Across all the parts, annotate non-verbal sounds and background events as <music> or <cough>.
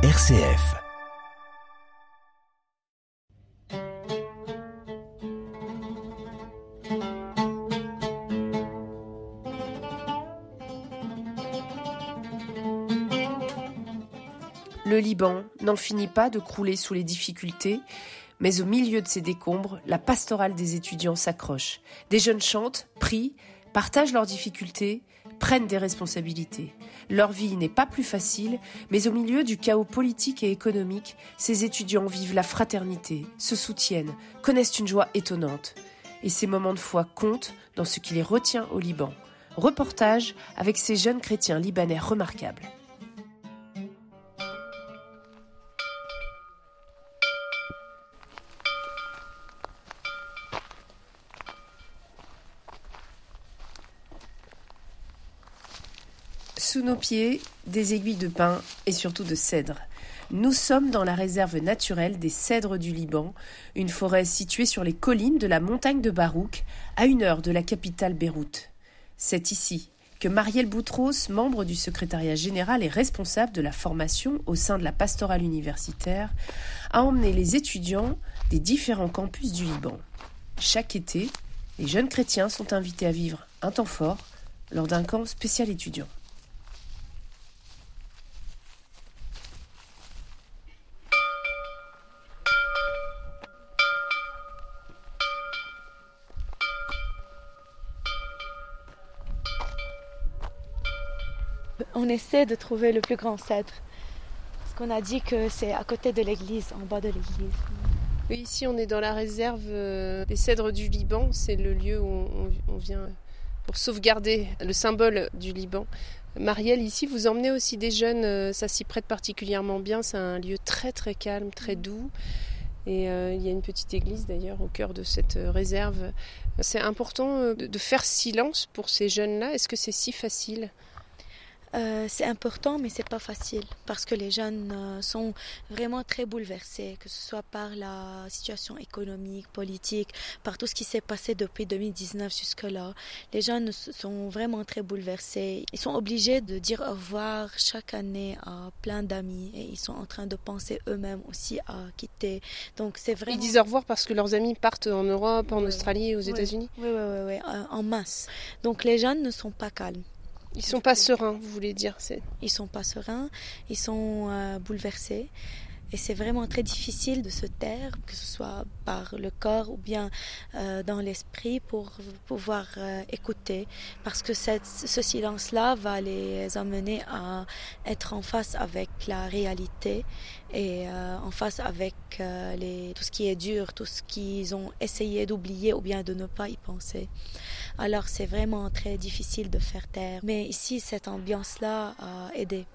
RCF. Le Liban n'en finit pas de crouler sous les difficultés, mais au milieu de ces décombres, la pastorale des étudiants s'accroche. Des jeunes chantent, prient, partagent leurs difficultés, prennent des responsabilités. Leur vie n'est pas plus facile, mais au milieu du chaos politique et économique, ces étudiants vivent la fraternité, se soutiennent, connaissent une joie étonnante. Et ces moments de foi comptent dans ce qui les retient au Liban. Reportage avec ces jeunes chrétiens libanais remarquables. Sous nos pieds, des aiguilles de pin et surtout de cèdre. Nous sommes dans la réserve naturelle des cèdres du Liban, une forêt située sur les collines de la montagne de Barouk, à une heure de la capitale Beyrouth. C'est ici que Marielle Boutros, membre du secrétariat général et responsable de la formation au sein de la pastorale universitaire, a emmené les étudiants des différents campus du Liban. Chaque été, les jeunes chrétiens sont invités à vivre un temps fort lors d'un camp spécial étudiant. On essaie de trouver le plus grand cèdre. Parce qu'on a dit que c'est à côté de l'église, en bas de l'église. Oui, ici on est dans la réserve euh, des cèdres du Liban. C'est le lieu où on, vient pour sauvegarder le symbole du Liban. Marielle, ici, vous emmenez aussi des jeunes, euh, ça s'y prête particulièrement bien. C'est un lieu très très calme, très doux. Et euh, il y a une petite église d'ailleurs au cœur de cette réserve. C'est important de faire silence pour ces jeunes-là. Est-ce que c'est si facile? Euh, c'est important, mais c'est pas facile parce que les jeunes euh, sont vraiment très bouleversés, que ce soit par la situation économique, politique, par tout ce qui s'est passé depuis 2019 jusque-là. Les jeunes sont vraiment très bouleversés. Ils sont obligés de dire au revoir chaque année à plein d'amis et ils sont en train de penser eux-mêmes aussi à quitter. Donc c'est vraiment. Ils disent au revoir parce que leurs amis partent en Europe, en. Australie aux. États-Unis. Oui, oui, oui, oui, en masse. Donc les jeunes ne sont pas calmes. Ils sont pas sereins, vous voulez dire. Ils sont pas sereins, ils sont euh, bouleversés. Et c'est vraiment très difficile de se taire, que ce soit par le corps ou bien euh, dans l'esprit, pour pouvoir euh, écouter. Parce que ce silence-là va les amener à être en face avec la réalité et euh, en face avec tout ce qui est dur, tout ce qu'ils ont essayé d'oublier ou bien de ne pas y penser. Alors c'est vraiment très difficile de faire taire. Mais ici, cette ambiance-là a aidé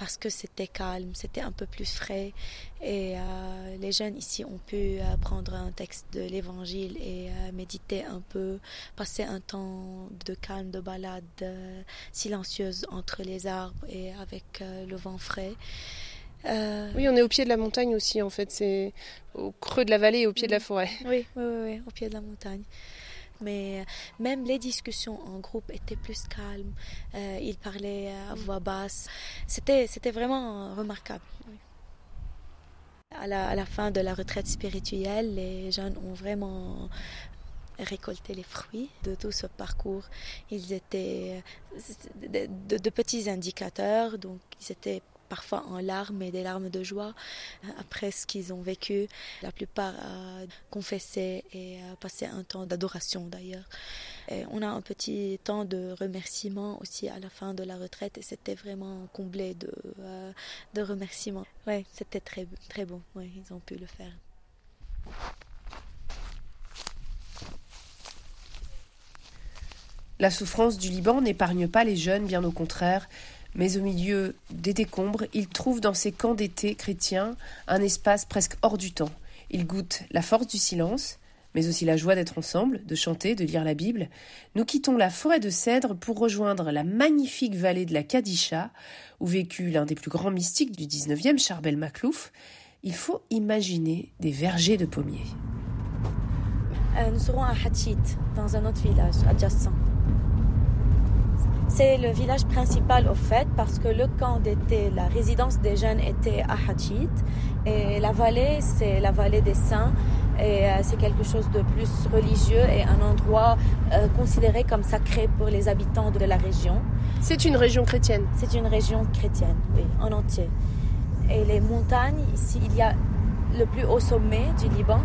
parce que c'était calme, c'était un peu plus frais et euh, les jeunes ici ont pu euh, prendre un texte de l'évangile et euh, méditer un peu, passer un temps de calme, de balade euh, silencieuse entre les arbres et avec le vent frais. Oui, on est au pied de la montagne aussi, en fait. C'est au creux de la vallée et au pied de la forêt. Oui, oui, oui, oui, au pied de la montagne. Mais euh, même les discussions en groupe étaient plus calmes. Euh, ils parlaient à voix basse. C'était, c'était vraiment remarquable. oui. À la, à la fin de la retraite spirituelle, les jeunes ont vraiment récolté les fruits de tout ce parcours. Ils étaient euh, de, de- de petits indicateurs, donc ils étaient parfois en larmes et des larmes de joie euh, après ce qu'ils ont vécu. La plupart a confessé et a passé un temps d'adoration d'ailleurs. On a un petit temps de remerciement aussi à la fin de la retraite et c'était vraiment comblé de, euh, de remerciements. Ouais, c'était très, très bon. Ouais, ils ont pu le faire. La souffrance du Liban n'épargne pas les jeunes, bien au contraire, mais au milieu des décombres, ils trouvent dans ces camps d'été chrétiens un espace presque hors du temps. Ils goûtent la force du silence, mais aussi la joie d'être ensemble, de chanter, de lire la Bible. Nous quittons la forêt de cèdres pour rejoindre la magnifique vallée de la Kadisha, où vécut l'un des plus grands mystiques du 19e, Charbel Maklouf. Il faut imaginer des vergers de pommiers. Euh, nous serons à Hatchit, dans un autre village, adjacent. C'est le village principal au fait parce que le camp d'été, la résidence des jeunes était à Hachit et la vallée, c'est la vallée des saints et euh, c'est quelque chose de plus religieux et un endroit euh, considéré comme sacré pour les habitants de la région. C'est une région chrétienne C'est une région chrétienne, oui, en entier. Et les montagnes, ici, il y a le plus haut sommet du Liban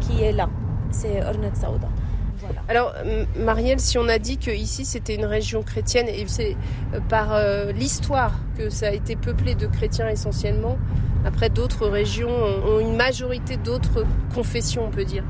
qui est là, c'est Ornat Saouda. Alors, Marielle, si on a dit que ici c'était une région chrétienne, et c'est euh, par euh, l'histoire que ça a été peuplé de chrétiens essentiellement, après d'autres régions ont une majorité d'autres confessions, on peut dire.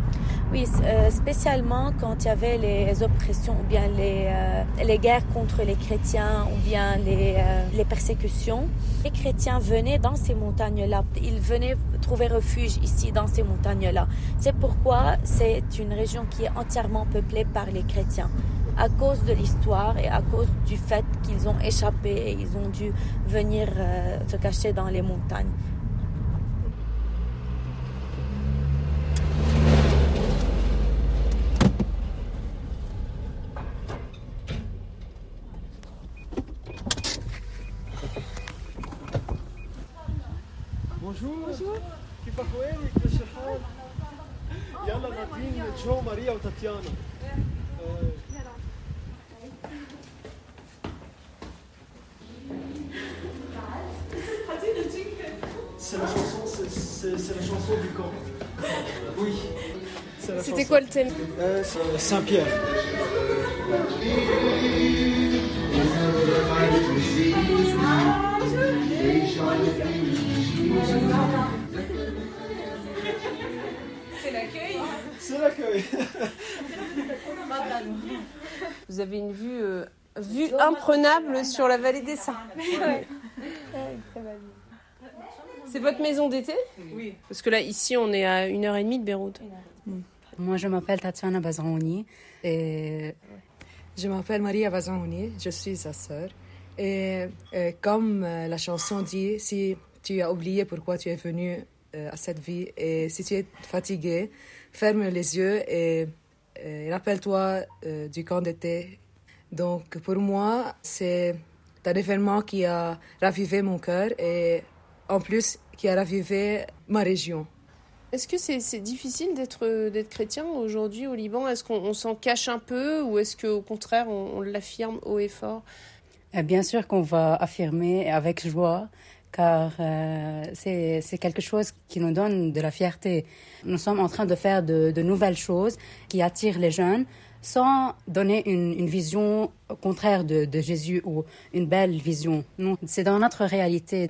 Oui, euh, spécialement quand il y avait les oppressions ou bien les, euh, les guerres contre les chrétiens ou bien les, euh, les persécutions. Les chrétiens venaient dans ces montagnes-là. Ils venaient trouver refuge ici dans ces montagnes-là. C'est pourquoi c'est une région qui est entièrement peuplée par les chrétiens à cause de l'histoire et à cause du fait qu'ils ont échappé et ils ont dû venir se cacher dans les montagnes. Chanson du camp. <laughs> Oui. C'était quoi le thème? Euh, Saint-Pierre. C'est l'accueil C'est l'accueil. Vous avez une vue, euh, vue imprenable sur la vallée des Saints. C'est votre maison d'été Oui. Parce que là, ici, on est à une heure et demie de Beyrouth. Moi, je m'appelle Tatiana Bazaouni et je m'appelle Maria Bazaouni, je suis sa sœur. Et, euh, comme euh, la chanson dit, si tu as oublié pourquoi tu es venu euh, à cette vie et si tu es fatigué, ferme les yeux et, et rappelle-toi du camp d'été. Donc pour moi, c'est un événement qui a ravivé mon cœur et en plus qui a ravivé ma région. Est-ce que c'est difficile d'être d'être chrétien aujourd'hui au Liban? Est-ce qu'on s'en cache un peu ou est-ce qu'au contraire on, on l'affirme haut et fort? Bien sûr qu'on va affirmer avec joie car euh, c'est quelque chose qui nous donne de la fierté. Nous sommes en train de faire de, de nouvelles choses qui attirent les jeunes sans donner une, une vision contraire de, de, Jésus ou une belle vision. Non, c'est dans notre réalité.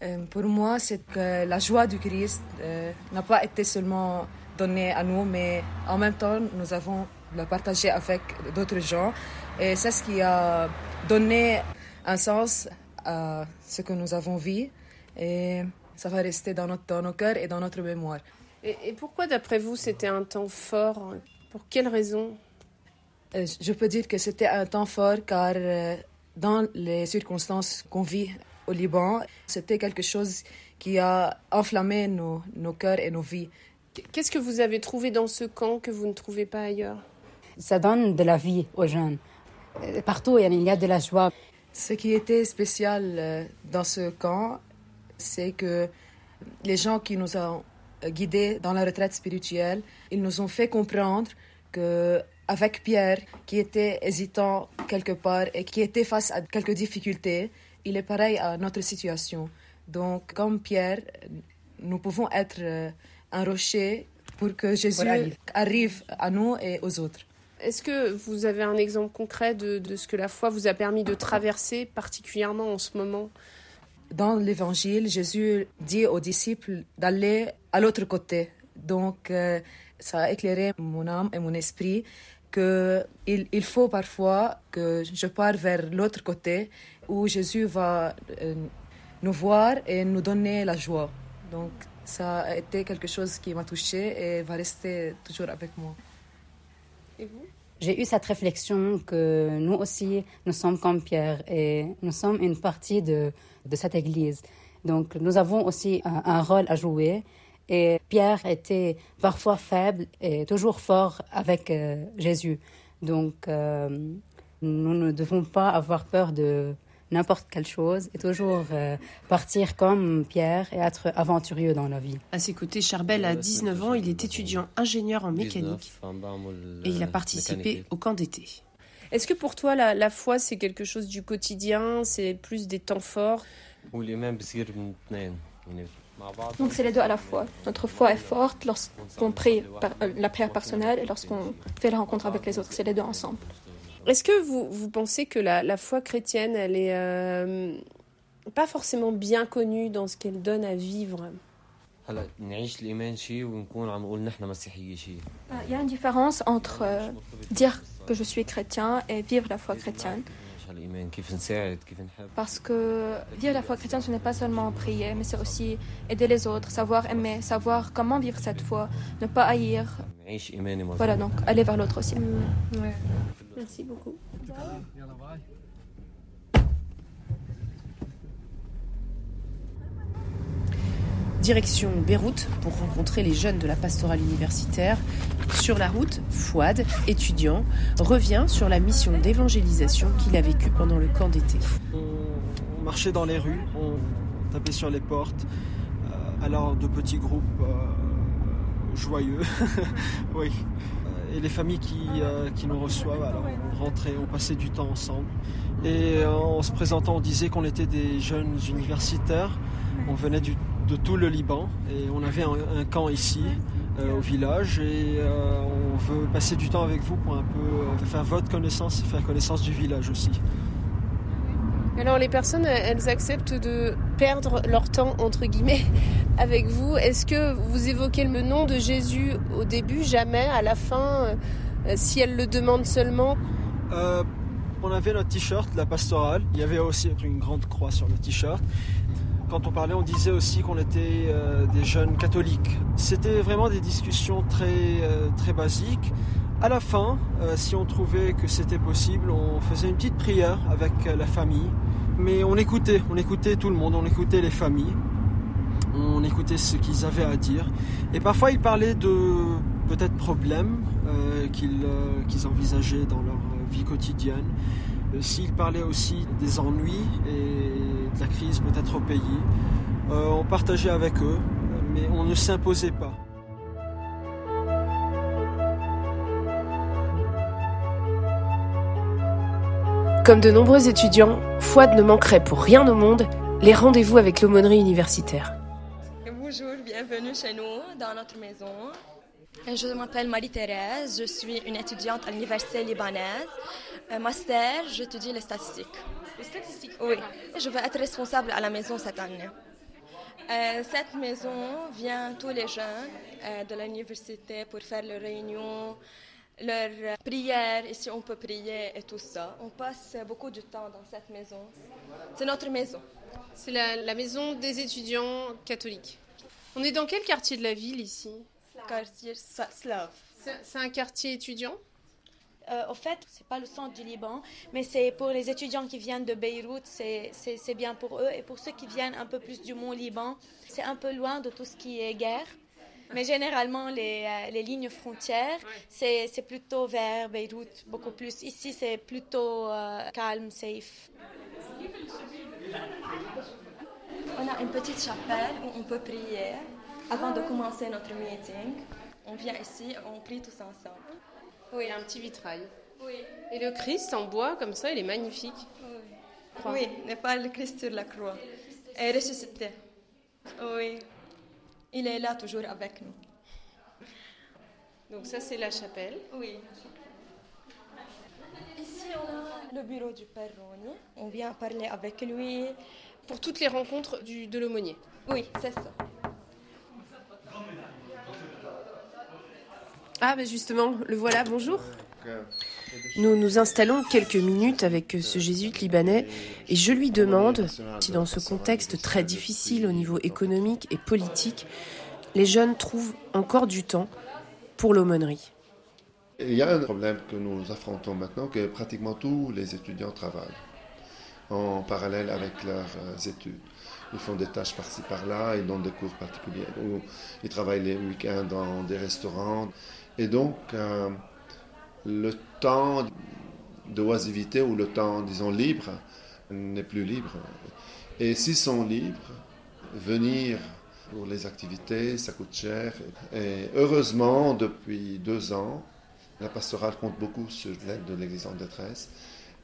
Euh, pour moi, c'est que la joie du Christ euh, n'a pas été seulement donnée à nous, mais en même temps, nous avons la partagé avec d'autres gens. Et c'est ce qui a donné un sens à ce que nous avons vu. Et ça va rester dans, notre, dans nos cœurs et dans notre mémoire. Et, et pourquoi, d'après vous, c'était un temps fort? Pour quelles raisons euh, Je peux dire que c'était un temps fort car dans les circonstances qu'on vit au Liban, c'était quelque chose qui a enflammé nos, nos cœurs et nos vies. Qu'est-ce que vous avez trouvé dans ce camp que vous ne trouvez pas ailleurs? Ça donne de la vie aux jeunes. Euh, Partout, il y a de la joie. Ce qui était spécial dans ce camp, c'est que les gens qui nous ont guidés dans la retraite spirituelle, ils nous ont fait comprendre que avec Pierre, qui était hésitant quelque part et qui était face à quelques difficultés, il est pareil à notre situation. Donc, comme Pierre, nous pouvons être un rocher pour que Jésus arrive à nous et aux autres. Est-ce que vous avez un exemple concret de, de, ce que la foi vous a permis de traverser, particulièrement en ce moment? Dans l'Évangile, Jésus dit aux disciples d'aller à l'autre côté. Donc, euh, ça a éclairé mon âme et mon esprit qu'il il faut parfois que je parte vers l'autre côté où Jésus va euh, nous voir et nous donner la joie. Donc, ça a été quelque chose qui m'a touchée et va rester toujours avec moi. Et vous? J'ai eu cette réflexion que nous aussi, nous sommes comme Pierre et nous sommes une partie de, de cette Église. Donc, nous avons aussi un, un, rôle à jouer. Et Pierre était parfois faible et toujours fort avec euh, Jésus. Donc, euh, Nous ne devons pas avoir peur de n'importe quelle chose et toujours euh, partir comme Pierre et être aventurieux dans la vie. À ses côtés, Charbel a 19 ans, il est étudiant ingénieur en mécanique et il a participé au camp d'été. Est-ce que pour toi, la, la foi, c'est quelque chose du quotidien, c'est plus des temps forts? Donc c'est les deux à la fois. Notre foi est forte lorsqu'on prie par- euh, la prière personnelle et lorsqu'on fait la rencontre avec les autres. C'est les deux ensemble. Est-ce que vous, vous, pensez que la, foi chrétienne, elle est euh, pas forcément bien connue dans ce qu'elle donne à vivre? Il y a une différence entre euh, dire que je suis chrétien et vivre la foi chrétienne. Parce que vivre la foi chrétienne, ce n'est pas seulement prier, mais c'est aussi aider les autres, savoir aimer, savoir comment vivre cette foi, ne pas haïr. Voilà, donc aller vers l'autre aussi. Merci beaucoup. Direction Beyrouth pour rencontrer les jeunes de la pastorale universitaire. Sur la route, Fouad, étudiant, revient sur la mission d'évangélisation qu'il a vécue pendant le camp d'été. On, marchait dans les rues, on tapait sur les portes, euh, alors de petits groupes euh, joyeux, <laughs> oui. Euh, Et les familles qui, qui nous reçoivent, alors on rentrait, on passait du temps ensemble. Et en se présentant, on disait qu'on était des jeunes universitaires. On venait du- de tout le Liban et on avait un, un camp ici euh, au village et euh, on veut passer du temps avec vous pour un peu euh, faire votre connaissance et faire connaissance du village aussi. Alors les personnes, elles acceptent de perdre leur temps, entre guillemets, <laughs> avec vous. Est-ce que vous évoquez le nom de Jésus au début, jamais, à la fin, si elles le demandent seulement? Euh, on avait notre t-shirt, la pastorale. Il y avait aussi une grande croix sur le t-shirt. Quand on parlait, on disait aussi qu'on était euh, des jeunes catholiques. C'était vraiment des discussions très, euh, très basiques. À la fin, euh, si on trouvait que c'était possible, on faisait une petite prière avec la famille. Mais on écoutait, on écoutait tout le monde, on écoutait les familles, on écoutait ce qu'ils avaient à dire. Et parfois, ils parlaient de peut-être problèmes qu'ils envisageaient dans leur vie quotidienne. S'ils parlaient aussi des ennuis et la crise peut-être au pays, euh, on partageait avec eux, mais on ne s'imposait pas. Comme de nombreux étudiants, Fouad ne manquerait pour rien au monde les rendez-vous avec l'aumônerie universitaire. Bienvenue chez nous, dans notre maison. Je m'appelle Marie-Thérèse, je suis une étudiante à l'université libanaise. Un master, j'étudie les statistiques. Les statistiques Oui. Je vais être responsable à la maison cette année. Euh, cette maison vient tous les jeunes euh, de l'université pour faire leurs réunions, leurs euh, prières, et si on peut prier et tout ça. On passe beaucoup de temps dans cette maison. C'est notre maison. C'est la, la maison des étudiants catholiques. On est dans quel quartier de la ville ici Quartier Slave. C'est un quartier étudiant Euh, au fait, c'est pas le centre du Liban, mais c'est pour les étudiants qui viennent de Beyrouth, c'est bien pour eux. Et pour ceux qui viennent un peu plus du Mont Liban, c'est un peu loin de tout ce qui est guerre. Mais généralement, les, euh, les lignes frontières, c'est c'est plutôt vers Beyrouth, beaucoup plus. Ici, c'est plutôt euh, calme, safe. On a une petite chapelle où on peut prier avant de commencer notre meeting. On vient ici, on prie tous ensemble. Oui, un petit vitrail. Oui, Et le Christ en bois, comme ça, il est magnifique. oui, n'est pas le Christ sur la croix. est ressuscité. Oui, il est là toujours avec nous. Donc ça, c'est la chapelle. Oui. Ici, on a le bureau du Père Roni. On vient parler avec lui. Pour toutes les rencontres du, de l'aumônier. Oui, c'est ça. Ah, ben justement, le voilà, bonjour. Nous nous installons quelques minutes avec ce jésuite libanais et je lui demande si dans ce contexte très difficile au niveau économique et politique, les jeunes trouvent encore du temps pour l'aumônerie. Il y a un problème que nous affrontons maintenant, que pratiquement tous les étudiants travaillent en parallèle avec leurs euh, études. Ils font des tâches par-ci par-là, ils donnent des cours particuliers, ou ils travaillent les week-ends dans des restaurants. Et donc, euh, le temps d'oisivité où le temps, disons, libre n'est plus libre. Et s'ils sont libres, venir pour les activités, ça coûte cher. Et heureusement, depuis deux ans, la pastorale compte beaucoup sur l'aide de l'Église en détresse.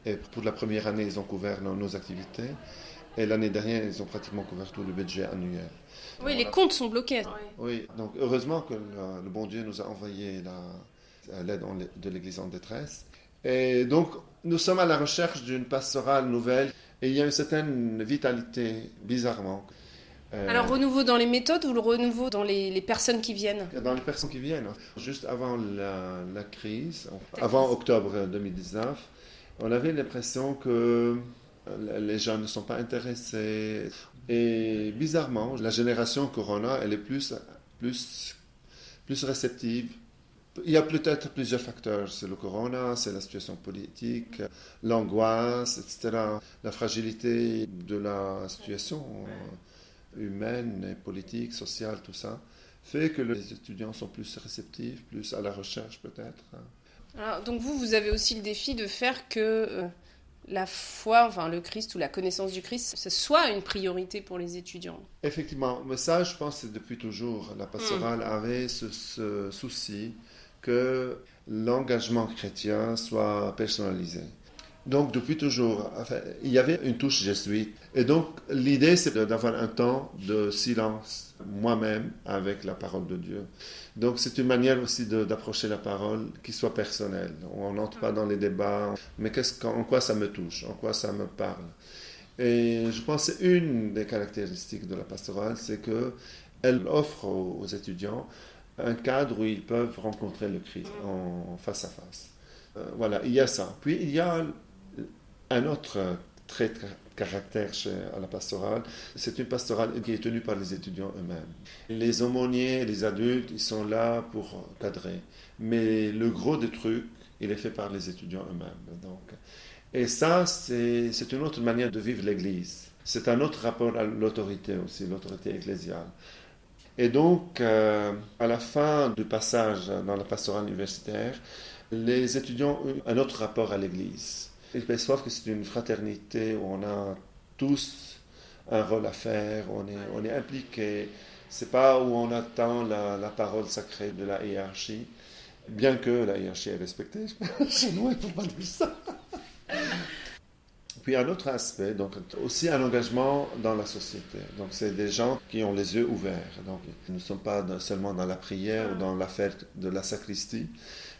Et pour la première année, ils ont couvert nos, activités. Et l'année dernière, ils ont pratiquement couvert tout le budget annuel. Oui, les comptes sont bloqués. Oui, donc heureusement que le, bon Dieu nous a envoyé l'aide de l'Église en détresse. Et donc, nous sommes à la recherche d'une pastorale nouvelle. Et il y a une certaine vitalité, bizarrement. Euh, Alors, renouveau dans les méthodes ou le renouveau dans les, personnes qui viennent? Dans les personnes qui viennent. Juste avant la, crise, avant octobre 2019, on avait l'impression que les gens ne sont pas intéressés. Et bizarrement, la génération Corona, elle est plus, plus, plus réceptive. Il y a peut-être plusieurs facteurs. C'est le Corona, c'est la situation politique, l'angoisse, etc. La fragilité de la situation humaine, et politique, sociale, tout ça, fait que les étudiants sont plus réceptifs, plus à la recherche peut-être. Donc vous, vous avez aussi le défi de faire que euh, la foi, enfin le Christ ou la connaissance du Christ, ce soit une priorité pour les étudiants. Effectivement, mais ça, je pense, c'est depuis toujours. La pastorale hmm. avait ce souci que l'engagement chrétien soit personnalisé. Donc, depuis toujours, il y avait une touche jésuite. Et donc, l'idée, c'est d'avoir un temps de silence, moi-même, avec la parole de Dieu. Donc, c'est une manière aussi d'approcher la parole qui soit personnelle. On n'entre pas dans les débats, mais en quoi ça me touche, en quoi ça me parle. Et je pense que une des caractéristiques de la pastorale, c'est qu'elle offre aux, étudiants un cadre où ils peuvent rencontrer le Christ en face à face. Euh, voilà, il y a ça. Puis il y a un autre trait de caractère à la pastorale, c'est une pastorale qui est tenue par les étudiants eux-mêmes. Les aumôniers, les adultes, ils sont là pour cadrer. Mais le gros des trucs, il est fait par les étudiants eux-mêmes. Donc, et ça, c'est une autre manière de vivre l'Église. C'est un autre rapport à l'autorité aussi, l'autorité ecclésiale. Et donc, euh, à la fin du passage dans la pastorale universitaire, les étudiants ont un autre rapport à l'Église. Ils perçoivent que c'est une fraternité où on a tous un rôle à faire, on est, on est impliqué. C'est pas où on attend la, la, parole sacrée de la hiérarchie, bien que la hiérarchie est respectée. <laughs> Chez nous, il ne faut pas dire ça. Puis un autre aspect, donc aussi un engagement dans la société. Donc c'est des gens qui ont les yeux ouverts. Donc nous ne sommes pas seulement dans la prière ou dans l'affaire de la sacristie,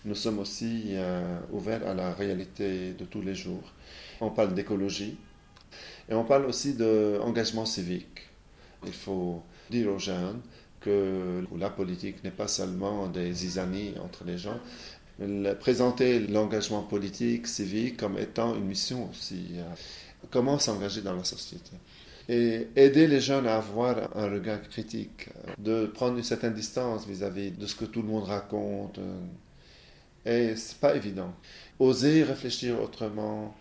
nous sommes aussi euh, ouverts à la réalité de tous les jours. On parle d'écologie et on parle aussi d'engagement civique. Il faut dire aux jeunes que la politique n'est pas seulement des zizanies entre les gens, présenter l'engagement politique, civique comme étant une mission aussi. Euh, comment s'engager dans la société et aider les jeunes à avoir un regard critique, de prendre une certaine distance vis-à-vis -vis de ce que tout le monde raconte, et c'est pas évident. Oser réfléchir autrement,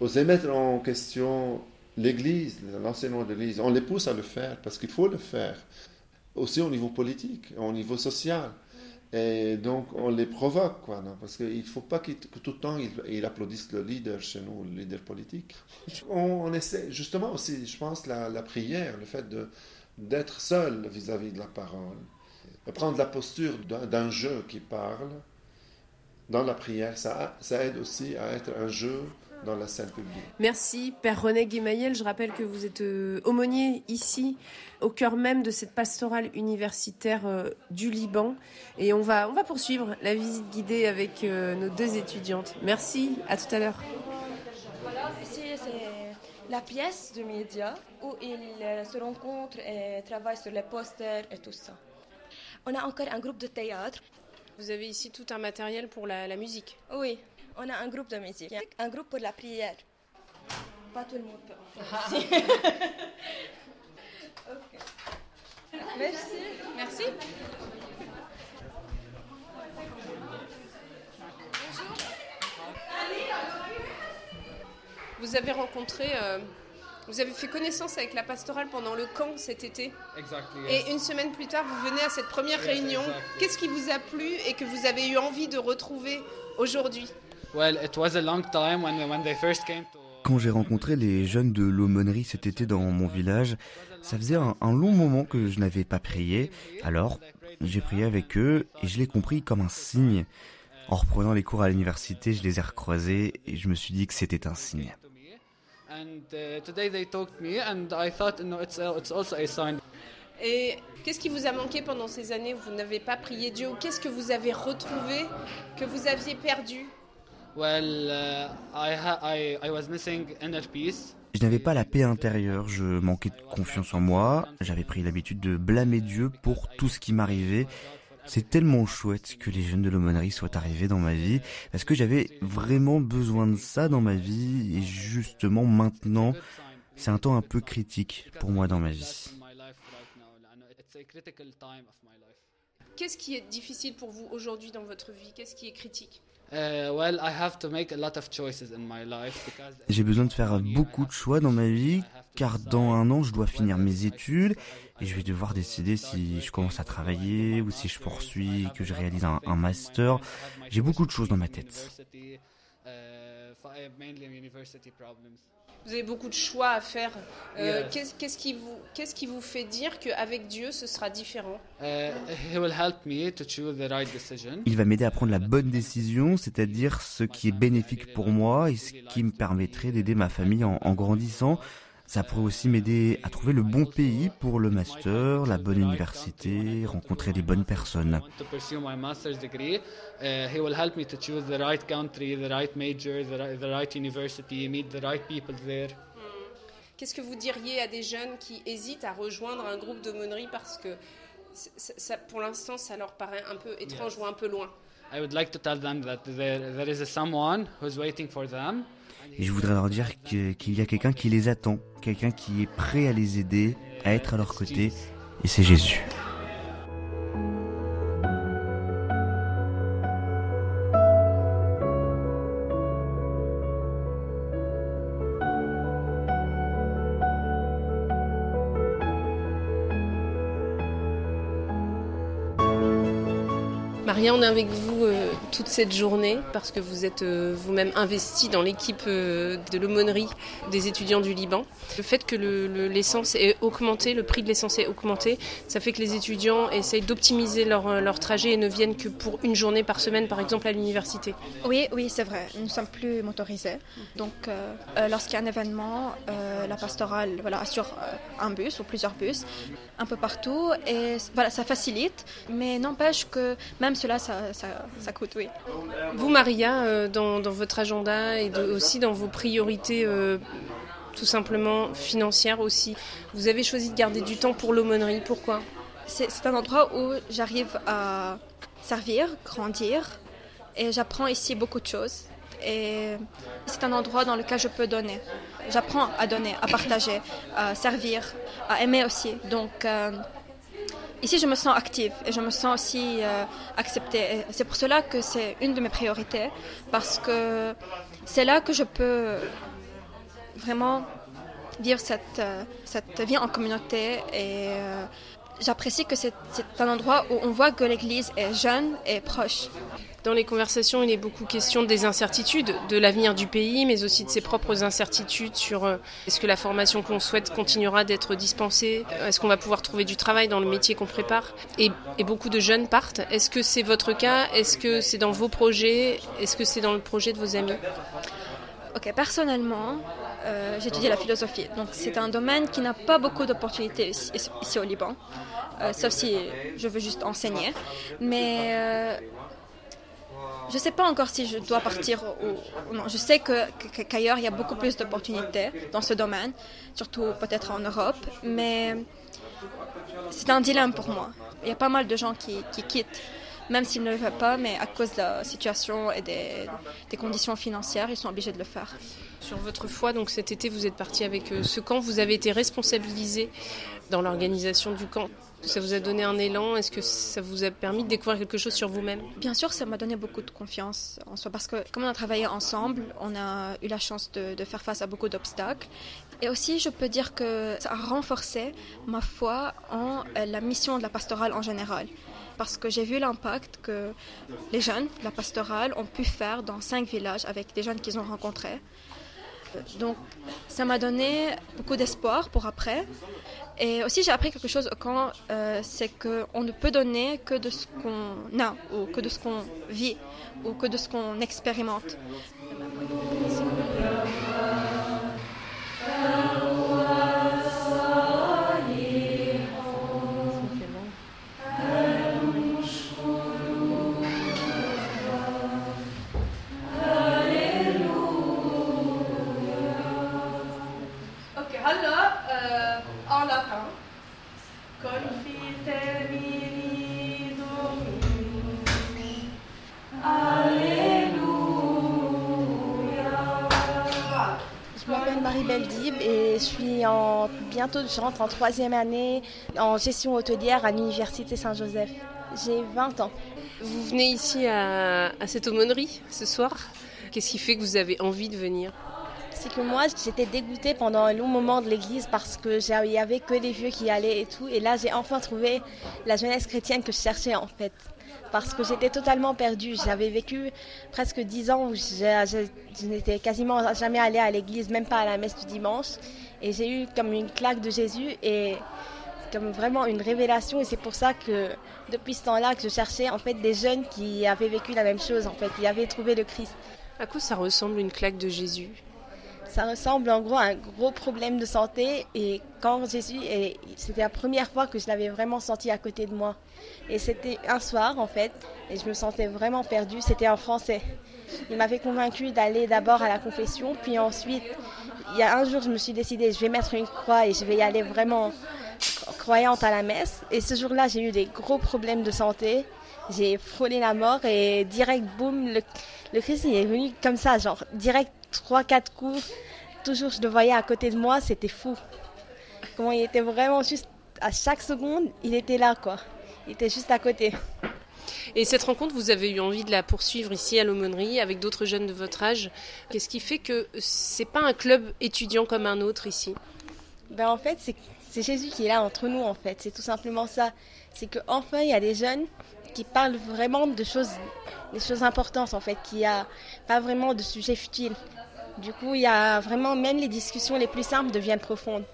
oser mettre en question l'Église, l'enseignement de l'Église. On les pousse à le faire parce qu'il faut le faire. Aussi au niveau politique, au niveau social. Et donc on les provoque, quoi, parce qu'il ne faut pas que tout le temps ils, applaudissent le leader chez nous, le leader politique. On, essaie, justement aussi, je pense, la, prière, le fait d'être seul vis-à-vis de la parole, prendre la posture d'un jeu qui parle, dans la prière, ça, ça aide aussi à être un jeu dans la scène publique. Merci, Père René Guimayel. Je rappelle que vous êtes euh, aumônier ici, au cœur même de cette pastorale universitaire euh, du Liban. Et on va, on va poursuivre la visite guidée avec euh, nos deux étudiantes. Merci, à tout à l'heure. Ici, c'est la pièce de média où ils se rencontrent et travaillent sur les posters et tout ça. On a encore un groupe de théâtre vous avez ici tout un matériel pour la, musique. Oui, on a un groupe de musique, un groupe pour la prière. Pas tout le monde peut en <laughs> Merci. Merci. Bonjour. Vous avez rencontré euh, vous avez fait connaissance avec la pastorale pendant le camp cet été. Et une semaine plus tard, vous venez à cette première réunion. Qu'est-ce qui vous a plu et que vous avez eu envie de retrouver aujourd'hui Quand j'ai rencontré les jeunes de l'aumônerie cet été dans mon village, ça faisait un, un long moment que je n'avais pas prié. Alors, j'ai prié avec eux et je l'ai compris comme un signe. En reprenant les cours à l'université, je les ai recroisés et je me suis dit que c'était un signe. Et qu'est-ce qui vous a manqué pendant ces années où vous n'avez pas prié Dieu? Qu'est-ce que vous avez retrouvé que vous aviez perdu? Je n'avais pas la paix intérieure, je manquais de confiance en moi, j'avais pris l'habitude de blâmer Dieu pour tout ce qui m'arrivait. C'est tellement chouette que les jeunes de l'aumônerie soient arrivés dans ma vie, parce que j'avais vraiment besoin de ça dans ma vie, et justement maintenant, c'est un temps un peu critique pour moi dans ma vie. Qu'est-ce qui est difficile pour vous aujourd'hui dans votre vie? Qu'est-ce qui est critique? J'ai besoin de faire beaucoup de choix dans ma vie car dans un an je dois finir mes études et je vais devoir décider si je commence à travailler ou si je poursuis, que je réalise un, un master. J'ai beaucoup de choses dans ma tête. Vous avez beaucoup de choix à faire. Euh, qu'est-ce, qu'est-ce qui vous, qu'est-ce qui vous fait dire qu'avec Dieu, ce sera différent? <laughs> Il va m'aider à prendre la bonne décision, c'est-à-dire ce qui est bénéfique pour moi et ce qui me permettrait d'aider ma famille en, en grandissant. Ça pourrait aussi m'aider à trouver le bon pays pour le master, la bonne université, rencontrer les bonnes personnes. Qu'est-ce que vous diriez à des jeunes qui hésitent à rejoindre un groupe d'aumônerie parce que ça, pour l'instant ça leur paraît un peu étrange ou un peu loin? I would like to tell them that there, there is someone who's waiting for them et je voudrais leur dire qu'il y a quelqu'un qui les attend, quelqu'un qui est prêt à les aider, à être à leur côté, et c'est Jésus. Maria, on est avec vous toute cette journée parce que vous êtes euh, vous-même investi dans l'équipe euh, de l'aumônerie des étudiants du Liban. Le fait que l'essence le, augmenté, le prix de l'essence ait augmenté, ça fait que les étudiants essayent d'optimiser leur, leur, trajet et ne viennent que pour une journée par semaine, par exemple, à l'université. Oui, oui, c'est vrai. Nous sommes plus motorisés. Donc, lorsqu'il y a un événement, la pastorale assure un bus ou plusieurs bus un peu partout et voilà, ça facilite. Mais n'empêche que même cela, ça, ça, ça, coûte, oui. Vous, Maria, euh, dans, votre agenda et aussi dans vos priorités, euh, tout simplement financières aussi, vous avez choisi de garder du temps pour l'aumônerie. Pourquoi? C'est un endroit où j'arrive à servir, grandir, et j'apprends ici beaucoup de choses. Et c'est un endroit dans lequel je peux donner. J'apprends à donner, à partager, à servir, à aimer aussi. Donc, euh, Ici, je me sens active et je me sens aussi euh, acceptée. C'est pour cela que c'est une de mes priorités, parce que c'est là que je peux vraiment vivre cette, euh, vie en communauté et euh, j'apprécie que c'est un endroit où on voit que l'Église est jeune et proche. Dans les conversations, il est beaucoup question des incertitudes, de l'avenir du pays, mais aussi de ses propres incertitudes sur euh, est-ce que la formation qu'on souhaite continuera d'être dispensée, est-ce qu'on va pouvoir trouver du travail dans le métier qu'on prépare? Et, beaucoup de jeunes partent. Est-ce que c'est votre cas? Est-ce que c'est dans vos projets? Est-ce que c'est dans le projet de vos amis? Ok, personnellement, euh, j'étudie la philosophie. Donc c'est un domaine qui n'a pas beaucoup d'opportunités ici, ici, au Liban, euh, sauf si je veux juste enseigner. Mais euh, je ne sais pas encore si je dois partir ou, non. Je sais qu'ailleurs, il y a beaucoup plus d'opportunités dans ce domaine, surtout peut-être en Europe, mais c'est un dilemme pour moi. Il y a pas mal de gens qui, qui quittent, même s'ils ne le veulent pas, mais à cause de la situation et des, des, conditions financières, ils sont obligés de le faire. Sur votre foi, donc cet été, vous êtes parti avec euh, ce camp, vous avez été responsabilisé dans l'organisation du camp. Ça vous a donné un élan? Est-ce que ça vous a permis de découvrir quelque chose sur vous-même? Bien sûr, ça m'a donné beaucoup de confiance en soi parce que comme on a travaillé ensemble, on a eu la chance de, de faire face à beaucoup d'obstacles Et aussi, je peux dire que ça a renforcé ma foi en euh, la mission de la pastorale en général. Parce que j'ai vu l'impact que les jeunes de la pastorale ont pu faire dans cinq villages avec des jeunes qu'ils ont rencontrés. Donc, ça m'a donné beaucoup d'espoir pour après. Et aussi, j'ai appris quelque chose au camp, euh, c'est qu'on ne peut donner que de ce qu'on a, ou que de ce qu'on vit, ou que de ce qu'on expérimente. Et je suis en, bientôt, je rentre en troisième année en gestion hôtelière à l'Université Saint-Joseph. J'ai 20 ans. Vous venez ici à, cette aumônerie ce soir. Qu'est-ce qui fait que vous avez envie de venir? C'est que moi, j'étais dégoûtée pendant un long moment de l'église parce que il y avait que les vieux qui allaient et tout. Et là, j'ai enfin trouvé la jeunesse chrétienne que je cherchais en fait parce que j'étais totalement perdue. J'avais vécu presque dix ans où je, n'étais quasiment jamais allée à l'église, même pas à la messe du dimanche. Et j'ai eu comme une claque de Jésus et comme vraiment une révélation. Et c'est pour ça que depuis ce temps-là que je cherchais en fait des jeunes qui avaient vécu la même chose, en fait, qui avaient trouvé le Christ. À quoi ça ressemble une claque de Jésus? Ça ressemble en gros à un gros problème de santé et quand Jésus, c'était la première fois que je l'avais vraiment senti à côté de moi. Et c'était un soir en fait et je me sentais vraiment perdue, c'était en français. Il m'avait convaincu d'aller d'abord à la confession, puis ensuite, il y a un jour, je me suis décidée, je vais mettre une croix et je vais y aller vraiment croyante à la messe. Et ce jour-là, j'ai eu des gros problèmes de santé. J'ai frôlé la mort et direct, boum, le, le Christ est venu comme ça, genre direct trois, quatre coups. Toujours, je le voyais à côté de moi, c'était fou. Comment il était vraiment juste à chaque seconde, il était là, quoi. Il était juste à côté. Et cette rencontre, vous avez eu envie de la poursuivre ici à l'aumônerie avec d'autres jeunes de votre âge. Qu'est-ce qui fait que c'est pas un club étudiant comme un autre ici? Ben en fait, c'est Jésus qui est là entre nous en fait. C'est tout simplement ça. C'est qu'enfin il y a des jeunes qui parlent vraiment de choses, des choses importantes en fait, qui a pas vraiment de sujets futiles. Du coup, il y a vraiment, même les discussions les plus simples deviennent profondes.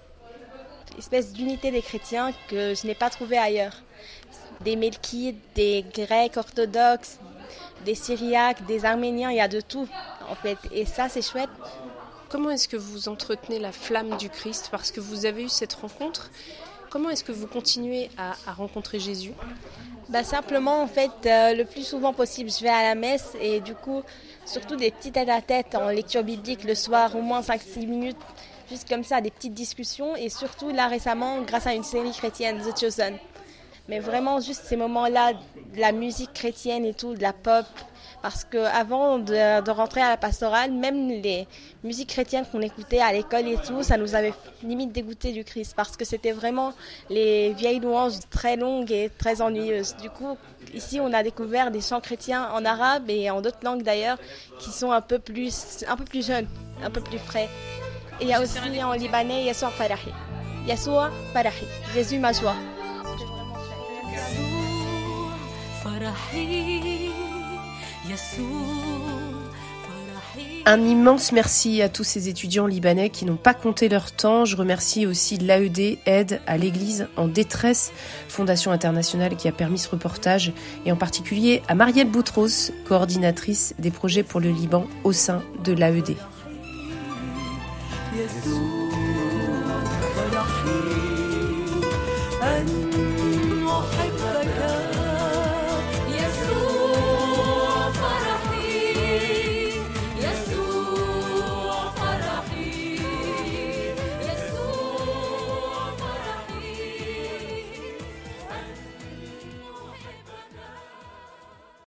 Espèce d'unité des chrétiens que je n'ai pas trouvé ailleurs. Des Melkites, des Grecs orthodoxes, des Syriaques, des Arméniens, il y a de tout en fait. Et ça, c'est chouette. Comment est-ce que vous entretenez la flamme du Christ? Parce que vous avez eu cette rencontre. Comment est-ce que vous continuez à, rencontrer Jésus bah Simplement, en fait, euh, le plus souvent possible, je vais à la messe et du coup, surtout des petits tête-à-tête en lecture biblique le soir, au moins 5-6 minutes, juste comme ça, des petites discussions. Et surtout, là récemment, grâce à une série chrétienne, The Chosen. Mais vraiment, juste ces moments-là, de la musique chrétienne et tout, de la pop. Parce qu'avant de, de rentrer à la pastorale, même les musiques chrétiennes qu'on écoutait à l'école et tout, ça nous avait limite dégoûté du Christ. Parce que c'était vraiment les vieilles louanges très longues et très ennuyeuses. Du coup, Ici, on a découvert des chants chrétiens en arabe et en d'autres langues d'ailleurs, qui sont un peu plus, un peu plus jeunes, un peu plus frais. Et il y a aussi en libanais Yassoua Farahi. Yassoua Farahi, Jésus ma joie. Un immense merci à tous ces étudiants libanais qui n'ont pas compté leur temps. Je remercie aussi l'AED, Aide à l'Église en détresse, Fondation internationale qui a permis ce reportage, et en particulier à Marielle Boutros, coordinatrice des projets pour le Liban au sein de l'AED.